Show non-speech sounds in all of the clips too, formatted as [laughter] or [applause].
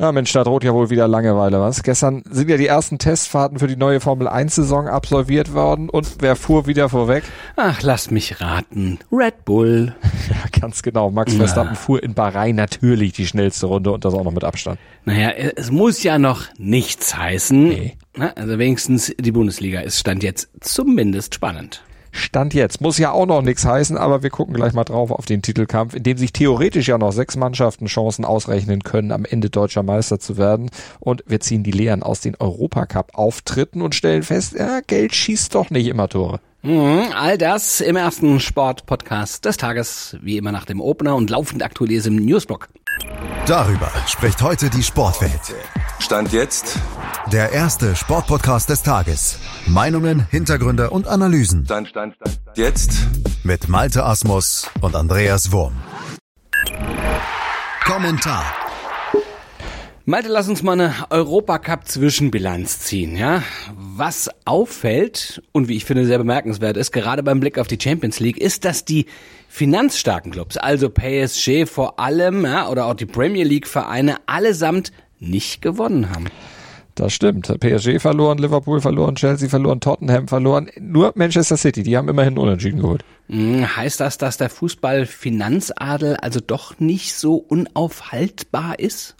Ja, Mensch, da droht ja wohl wieder Langeweile, was? Gestern sind ja die ersten Testfahrten für die neue Formel 1 Saison absolviert worden und wer fuhr wieder vorweg? Ach, lass mich raten. Red Bull. [laughs] Ja, ganz genau. Max Verstappen fuhr in Bahrain natürlich die schnellste Runde und das auch noch mit Abstand. Naja, es muss ja noch nichts heißen. Nee. Also wenigstens die Bundesliga ist Stand jetzt zumindest spannend. Stand jetzt. Muss ja auch noch nichts heißen, aber wir gucken gleich mal drauf auf den Titelkampf, in dem sich theoretisch ja noch sechs Mannschaften Chancen ausrechnen können, am Ende deutscher Meister zu werden. Und wir ziehen die Lehren aus den Europacup-Auftritten und stellen fest, ja, Geld schießt doch nicht immer Tore. Mhm, all das im ersten Sport-Podcast des Tages, wie immer nach dem Opener und laufend aktuell im Newsblog. Darüber spricht heute die Sportwelt. Stand jetzt der erste Sportpodcast des Tages. Meinungen, Hintergründe und Analysen. Stand, stand, stand, jetzt mit Malte Asmus und Andreas Wurm. Kommentar. Malte, lass uns mal eine Europacup-Zwischenbilanz ziehen, ja? Was auffällt und wie ich finde sehr bemerkenswert ist, gerade beim Blick auf die Champions League, ist, dass die finanzstarken Clubs, also PSG vor allem, ja, oder auch die Premier League Vereine allesamt nicht gewonnen haben. Das stimmt. PSG verloren, Liverpool verloren, Chelsea verloren, Tottenham verloren. Nur Manchester City, die haben immerhin unentschieden geholt. Hm, heißt das, dass der Fußball-Finanzadel also doch nicht so unaufhaltbar ist?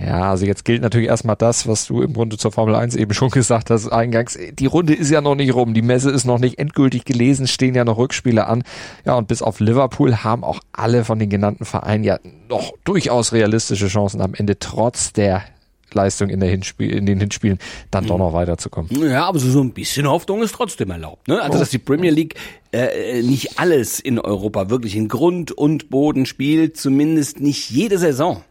Ja, also jetzt gilt natürlich erstmal das, was du im Grunde zur Formel 1 eben schon gesagt hast, eingangs. Die Runde ist ja noch nicht rum, die Messe ist noch nicht endgültig gelesen, stehen ja noch Rückspiele an. Ja, und bis auf Liverpool haben auch alle von den genannten Vereinen ja noch durchaus realistische Chancen am Ende, trotz der Leistung in, der Hinspiel, in den Hinspielen dann doch noch weiterzukommen. Ja, aber so ein bisschen Hoffnung ist trotzdem erlaubt. Ne? Also, dass die Premier League äh, nicht alles in Europa wirklich in Grund und Boden spielt, zumindest nicht jede Saison.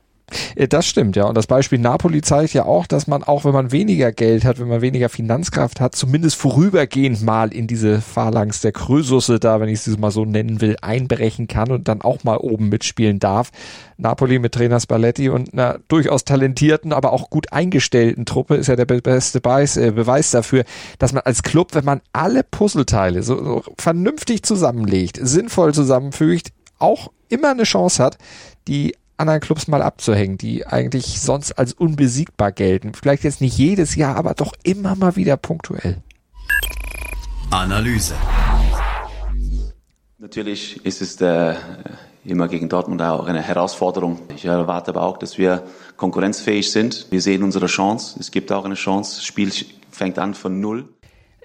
Äh, das stimmt, ja. Und das Beispiel Napoli zeigt ja auch, dass man auch, wenn man weniger Geld hat, wenn man weniger Finanzkraft hat, zumindest vorübergehend mal in diese Phalanx der Krösusse da, wenn ich es mal so nennen will, einbrechen kann und dann auch mal oben mitspielen darf. Napoli mit Trainer Spalletti und einer durchaus talentierten, aber auch gut eingestellten Truppe ist ja der beste Beweis, äh, Beweis dafür, dass man als Club, wenn man alle Puzzleteile so, so vernünftig zusammenlegt, sinnvoll zusammenfügt, auch immer eine Chance hat, die anderen Clubs mal abzuhängen, die eigentlich sonst als unbesiegbar gelten. Vielleicht jetzt nicht jedes Jahr, aber doch immer mal wieder punktuell. Analyse. Natürlich ist es der, äh, immer gegen Dortmund auch eine Herausforderung. Ich erwarte aber auch, dass wir konkurrenzfähig sind. Wir sehen unsere Chance. Es gibt auch eine Chance. Das Spiel fängt an von Null.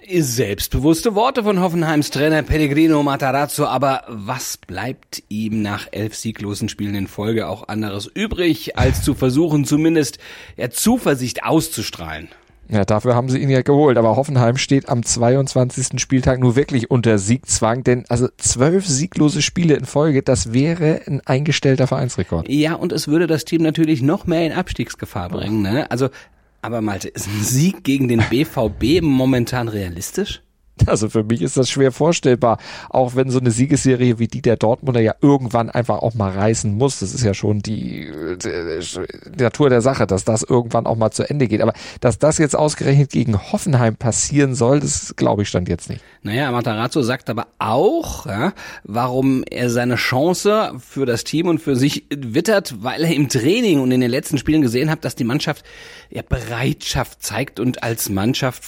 Selbstbewusste Worte von Hoffenheims Trainer Pellegrino Matarazzo, aber was bleibt ihm nach elf sieglosen Spielen in Folge auch anderes übrig, als zu versuchen, zumindest ja, Zuversicht auszustrahlen? Ja, dafür haben sie ihn ja geholt. Aber Hoffenheim steht am 22. Spieltag nur wirklich unter Siegzwang, denn also zwölf sieglose Spiele in Folge, das wäre ein eingestellter Vereinsrekord. Ja, und es würde das Team natürlich noch mehr in Abstiegsgefahr bringen. Ne? Also aber Malte, ist ein Sieg gegen den BVB momentan realistisch? Also für mich ist das schwer vorstellbar, auch wenn so eine Siegesserie wie die der Dortmunder ja irgendwann einfach auch mal reißen muss. Das ist ja schon die, die Natur der Sache, dass das irgendwann auch mal zu Ende geht. Aber dass das jetzt ausgerechnet gegen Hoffenheim passieren soll, das glaube ich stand jetzt nicht. Naja, Matarazzo sagt aber auch, ja, warum er seine Chance für das Team und für sich wittert, weil er im Training und in den letzten Spielen gesehen hat, dass die Mannschaft ja Bereitschaft zeigt und als Mannschaft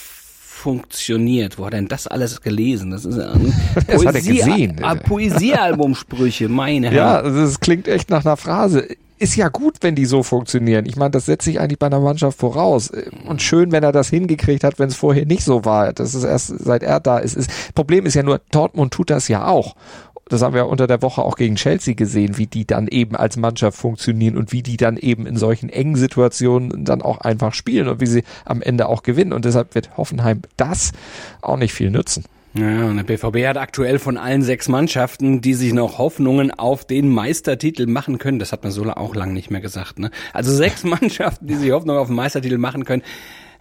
funktioniert. Wo hat denn das alles gelesen? Das ist ein [laughs] das hat er gesehen. Poesiealbumsprüche, meine Herren. Ja, das klingt echt nach einer Phrase. Ist ja gut, wenn die so funktionieren. Ich meine, das setzt sich eigentlich bei einer Mannschaft voraus. Und schön, wenn er das hingekriegt hat, wenn es vorher nicht so war. Das ist erst seit er da ist. Problem ist ja nur, Dortmund tut das ja auch das haben wir unter der Woche auch gegen Chelsea gesehen, wie die dann eben als Mannschaft funktionieren und wie die dann eben in solchen engen Situationen dann auch einfach spielen und wie sie am Ende auch gewinnen. Und deshalb wird Hoffenheim das auch nicht viel nützen. Ja, und der BVB hat aktuell von allen sechs Mannschaften, die sich noch Hoffnungen auf den Meistertitel machen können, das hat man so auch lang nicht mehr gesagt, ne? Also sechs [laughs] Mannschaften, die sich Hoffnungen auf den Meistertitel machen können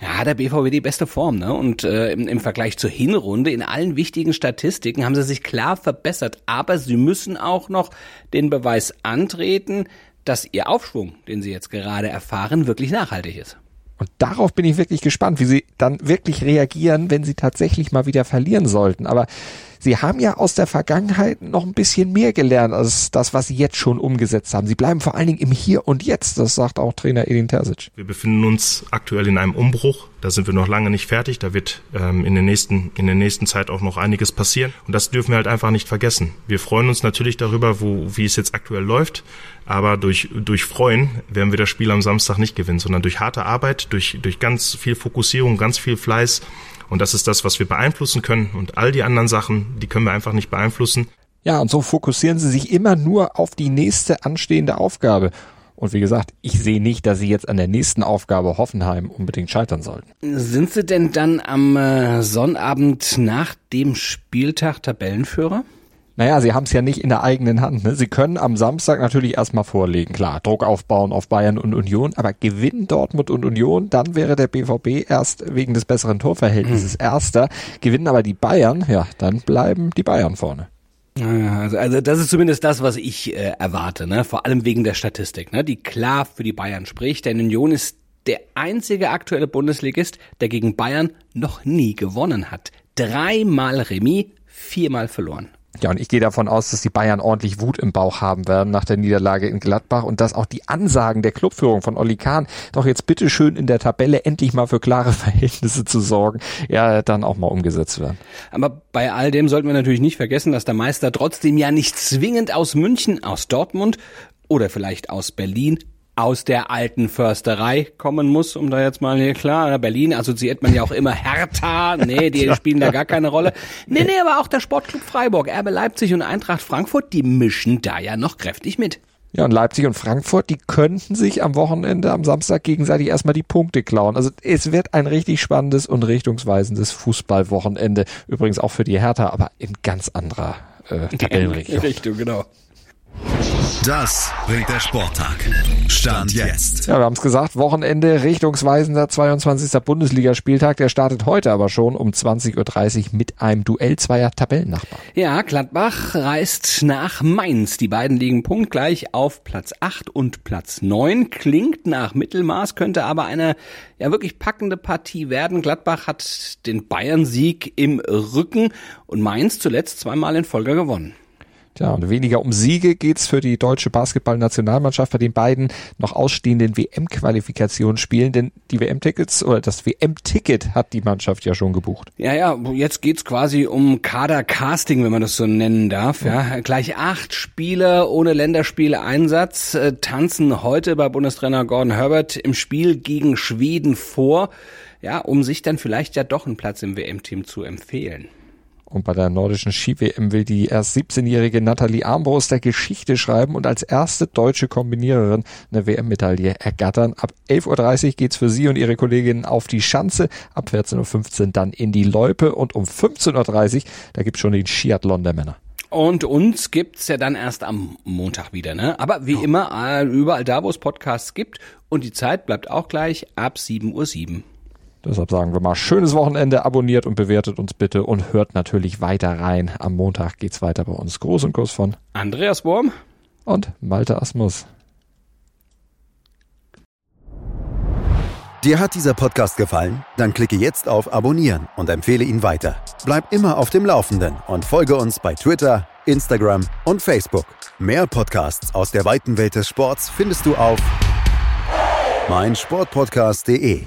ja, der BVB die beste Form, ne? Und äh, im, im Vergleich zur Hinrunde in allen wichtigen Statistiken haben sie sich klar verbessert. Aber sie müssen auch noch den Beweis antreten, dass ihr Aufschwung, den sie jetzt gerade erfahren, wirklich nachhaltig ist. Und darauf bin ich wirklich gespannt, wie sie dann wirklich reagieren, wenn sie tatsächlich mal wieder verlieren sollten. Aber sie haben ja aus der Vergangenheit noch ein bisschen mehr gelernt als das, was sie jetzt schon umgesetzt haben. Sie bleiben vor allen Dingen im Hier und Jetzt. Das sagt auch Trainer Edin Terzic. Wir befinden uns aktuell in einem Umbruch. Da sind wir noch lange nicht fertig. Da wird ähm, in, der nächsten, in der nächsten Zeit auch noch einiges passieren. Und das dürfen wir halt einfach nicht vergessen. Wir freuen uns natürlich darüber, wo, wie es jetzt aktuell läuft. Aber durch, durch Freuen werden wir das Spiel am Samstag nicht gewinnen, sondern durch harte Arbeit, durch, durch ganz viel Fokussierung, ganz viel Fleiß. Und das ist das, was wir beeinflussen können. Und all die anderen Sachen, die können wir einfach nicht beeinflussen. Ja, und so fokussieren sie sich immer nur auf die nächste anstehende Aufgabe. Und wie gesagt, ich sehe nicht, dass sie jetzt an der nächsten Aufgabe Hoffenheim unbedingt scheitern sollten. Sind sie denn dann am äh, Sonnabend nach dem Spieltag Tabellenführer? Naja, sie haben es ja nicht in der eigenen Hand. Ne? Sie können am Samstag natürlich erstmal vorlegen, klar, Druck aufbauen auf Bayern und Union, aber gewinnen Dortmund und Union, dann wäre der BVB erst wegen des besseren Torverhältnisses hm. erster. Gewinnen aber die Bayern, ja, dann bleiben die Bayern vorne. Also, also das ist zumindest das, was ich äh, erwarte, ne? vor allem wegen der Statistik, ne? die klar für die Bayern spricht. Denn Union ist der einzige aktuelle Bundesligist, der gegen Bayern noch nie gewonnen hat. Dreimal Remis, viermal verloren. Ja, und ich gehe davon aus, dass die Bayern ordentlich Wut im Bauch haben werden nach der Niederlage in Gladbach und dass auch die Ansagen der Clubführung von Olli Kahn, doch jetzt bitteschön in der Tabelle endlich mal für klare [laughs] Verhältnisse zu sorgen, ja, dann auch mal umgesetzt werden. Aber bei all dem sollten wir natürlich nicht vergessen, dass der Meister trotzdem ja nicht zwingend aus München, aus Dortmund oder vielleicht aus Berlin aus der alten Försterei kommen muss, um da jetzt mal hier klar, Berlin assoziiert man ja auch immer Hertha, nee, die [laughs] spielen da gar keine Rolle. Nee, nee, aber auch der Sportclub Freiburg, Erbe Leipzig und Eintracht Frankfurt, die mischen da ja noch kräftig mit. Ja, und Leipzig und Frankfurt, die könnten sich am Wochenende, am Samstag gegenseitig erstmal die Punkte klauen. Also es wird ein richtig spannendes und richtungsweisendes Fußballwochenende. Übrigens auch für die Hertha, aber in ganz anderer äh, Tabellenregion. Richtung, genau. Das bringt der Sporttag. Stand jetzt. Ja, wir haben es gesagt, Wochenende, richtungsweisender 22. Bundesligaspieltag. Der startet heute aber schon um 20.30 Uhr mit einem Duell zweier Tabellennachbarn. Ja, Gladbach reist nach Mainz. Die beiden liegen punktgleich auf Platz 8 und Platz 9. Klingt nach Mittelmaß, könnte aber eine ja wirklich packende Partie werden. Gladbach hat den Bayern-Sieg im Rücken und Mainz zuletzt zweimal in Folge gewonnen. Ja, und weniger um Siege geht's für die deutsche Basketballnationalmannschaft bei den beiden noch ausstehenden WM-Qualifikationen spielen, denn die WM-Tickets oder das WM-Ticket hat die Mannschaft ja schon gebucht. Ja, ja, jetzt geht's quasi um Kader-Casting, wenn man das so nennen darf. Ja, ja. gleich acht Spiele ohne Länderspiele-Einsatz äh, tanzen heute bei Bundestrainer Gordon Herbert im Spiel gegen Schweden vor, ja, um sich dann vielleicht ja doch einen Platz im WM-Team zu empfehlen. Und bei der nordischen Ski-WM will die erst 17-jährige Nathalie Armbruster Geschichte schreiben und als erste deutsche Kombiniererin eine WM-Medaille ergattern. Ab 11.30 Uhr geht's für sie und ihre Kolleginnen auf die Schanze, ab 14.15 Uhr dann in die Loipe und um 15.30 Uhr, da gibt's schon den Skiathlon der Männer. Und uns gibt's ja dann erst am Montag wieder, ne? Aber wie oh. immer, überall da, wo es Podcasts gibt. Und die Zeit bleibt auch gleich ab 7.07 Uhr. Deshalb sagen wir mal, schönes Wochenende, abonniert und bewertet uns bitte und hört natürlich weiter rein. Am Montag geht's weiter bei uns. Groß und Kuss von Andreas Worm und Malte Asmus. Dir hat dieser Podcast gefallen? Dann klicke jetzt auf Abonnieren und empfehle ihn weiter. Bleib immer auf dem Laufenden und folge uns bei Twitter, Instagram und Facebook. Mehr Podcasts aus der weiten Welt des Sports findest du auf meinsportpodcast.de.